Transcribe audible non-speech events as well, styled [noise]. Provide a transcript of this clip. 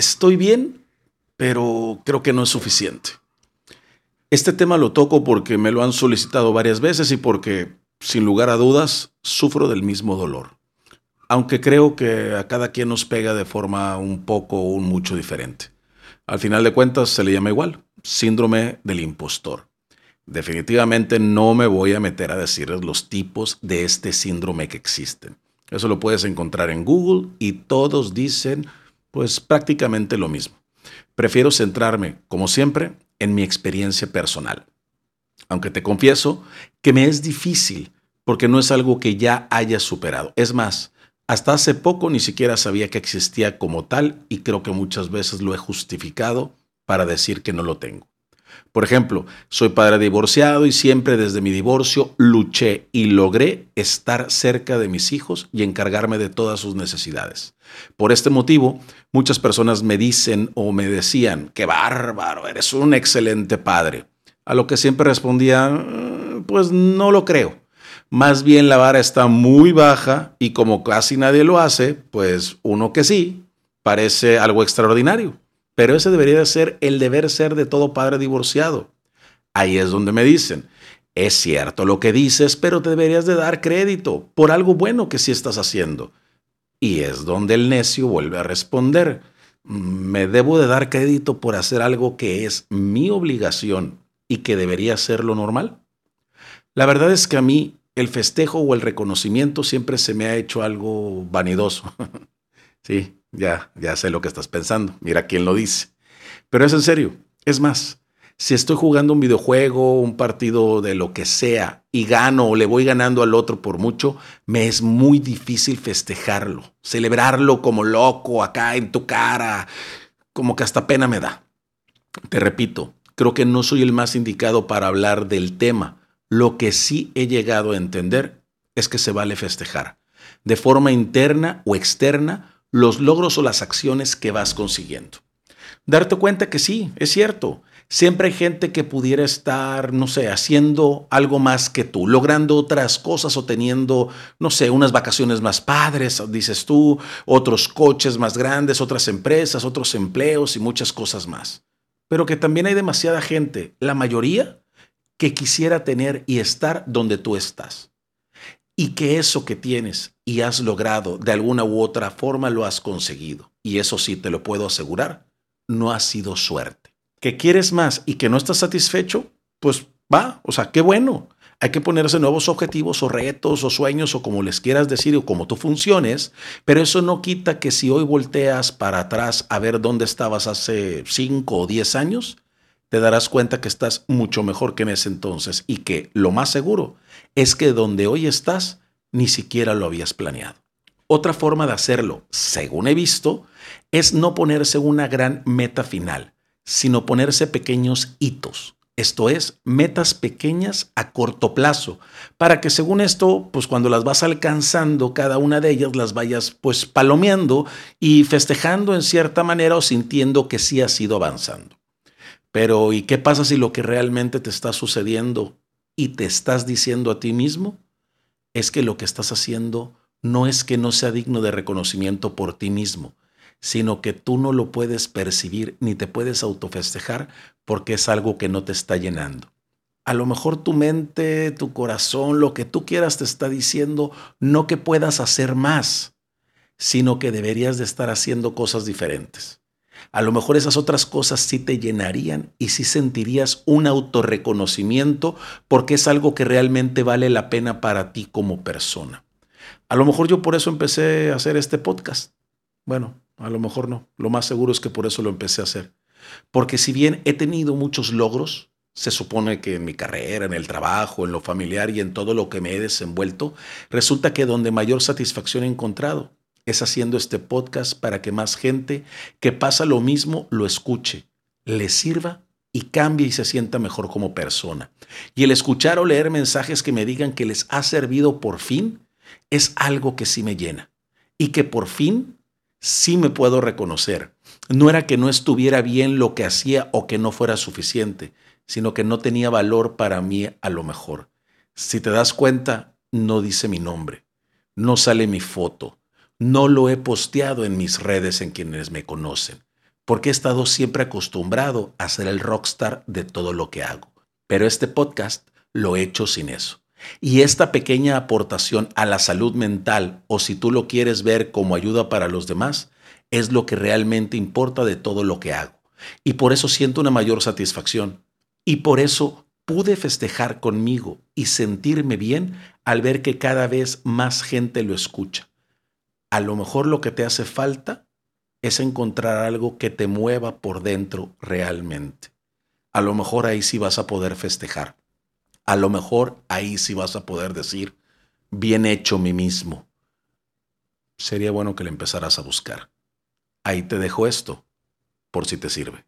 estoy bien, pero creo que no es suficiente. Este tema lo toco porque me lo han solicitado varias veces y porque, sin lugar a dudas, sufro del mismo dolor. Aunque creo que a cada quien nos pega de forma un poco o un mucho diferente. Al final de cuentas se le llama igual, síndrome del impostor. Definitivamente no me voy a meter a decirles los tipos de este síndrome que existen. Eso lo puedes encontrar en Google y todos dicen pues prácticamente lo mismo. Prefiero centrarme, como siempre, en mi experiencia personal. Aunque te confieso que me es difícil porque no es algo que ya haya superado. Es más, hasta hace poco ni siquiera sabía que existía como tal y creo que muchas veces lo he justificado para decir que no lo tengo. Por ejemplo, soy padre divorciado y siempre desde mi divorcio luché y logré estar cerca de mis hijos y encargarme de todas sus necesidades. Por este motivo, muchas personas me dicen o me decían, qué bárbaro, eres un excelente padre. A lo que siempre respondía, mm, pues no lo creo. Más bien la vara está muy baja y como casi nadie lo hace, pues uno que sí, parece algo extraordinario. Pero ese debería ser el deber ser de todo padre divorciado. Ahí es donde me dicen, es cierto lo que dices, pero te deberías de dar crédito por algo bueno que sí estás haciendo. Y es donde el necio vuelve a responder, me debo de dar crédito por hacer algo que es mi obligación y que debería ser lo normal. La verdad es que a mí el festejo o el reconocimiento siempre se me ha hecho algo vanidoso. [laughs] sí, ya, ya sé lo que estás pensando. Mira quién lo dice. Pero es en serio. Es más, si estoy jugando un videojuego, un partido de lo que sea, y gano o le voy ganando al otro por mucho, me es muy difícil festejarlo, celebrarlo como loco acá en tu cara, como que hasta pena me da. Te repito, creo que no soy el más indicado para hablar del tema. Lo que sí he llegado a entender es que se vale festejar, de forma interna o externa, los logros o las acciones que vas consiguiendo. Darte cuenta que sí, es cierto. Siempre hay gente que pudiera estar, no sé, haciendo algo más que tú, logrando otras cosas o teniendo, no sé, unas vacaciones más padres, dices tú, otros coches más grandes, otras empresas, otros empleos y muchas cosas más. Pero que también hay demasiada gente, la mayoría, que quisiera tener y estar donde tú estás y que eso que tienes y has logrado de alguna u otra forma lo has conseguido. Y eso sí te lo puedo asegurar, no ha sido suerte. ¿Que quieres más y que no estás satisfecho? Pues va, o sea, qué bueno. Hay que ponerse nuevos objetivos o retos o sueños o como les quieras decir o como tú funciones, pero eso no quita que si hoy volteas para atrás a ver dónde estabas hace 5 o 10 años, te darás cuenta que estás mucho mejor que en ese entonces y que lo más seguro es que donde hoy estás ni siquiera lo habías planeado. Otra forma de hacerlo, según he visto, es no ponerse una gran meta final, sino ponerse pequeños hitos. Esto es, metas pequeñas a corto plazo, para que según esto, pues cuando las vas alcanzando, cada una de ellas las vayas pues palomeando y festejando en cierta manera o sintiendo que sí has ido avanzando. Pero ¿y qué pasa si lo que realmente te está sucediendo y te estás diciendo a ti mismo es que lo que estás haciendo no es que no sea digno de reconocimiento por ti mismo, sino que tú no lo puedes percibir ni te puedes autofestejar porque es algo que no te está llenando. A lo mejor tu mente, tu corazón, lo que tú quieras te está diciendo no que puedas hacer más, sino que deberías de estar haciendo cosas diferentes a lo mejor esas otras cosas sí te llenarían y sí sentirías un autorreconocimiento porque es algo que realmente vale la pena para ti como persona. A lo mejor yo por eso empecé a hacer este podcast. Bueno, a lo mejor no. Lo más seguro es que por eso lo empecé a hacer. Porque si bien he tenido muchos logros, se supone que en mi carrera, en el trabajo, en lo familiar y en todo lo que me he desenvuelto, resulta que donde mayor satisfacción he encontrado es haciendo este podcast para que más gente que pasa lo mismo lo escuche, le sirva y cambie y se sienta mejor como persona. Y el escuchar o leer mensajes que me digan que les ha servido por fin es algo que sí me llena y que por fin sí me puedo reconocer. No era que no estuviera bien lo que hacía o que no fuera suficiente, sino que no tenía valor para mí a lo mejor. Si te das cuenta, no dice mi nombre, no sale mi foto, no lo he posteado en mis redes en quienes me conocen, porque he estado siempre acostumbrado a ser el rockstar de todo lo que hago. Pero este podcast lo he hecho sin eso. Y esta pequeña aportación a la salud mental, o si tú lo quieres ver como ayuda para los demás, es lo que realmente importa de todo lo que hago. Y por eso siento una mayor satisfacción. Y por eso pude festejar conmigo y sentirme bien al ver que cada vez más gente lo escucha. A lo mejor lo que te hace falta es encontrar algo que te mueva por dentro realmente. A lo mejor ahí sí vas a poder festejar. A lo mejor ahí sí vas a poder decir, bien hecho mí mismo. Sería bueno que le empezaras a buscar. Ahí te dejo esto, por si te sirve.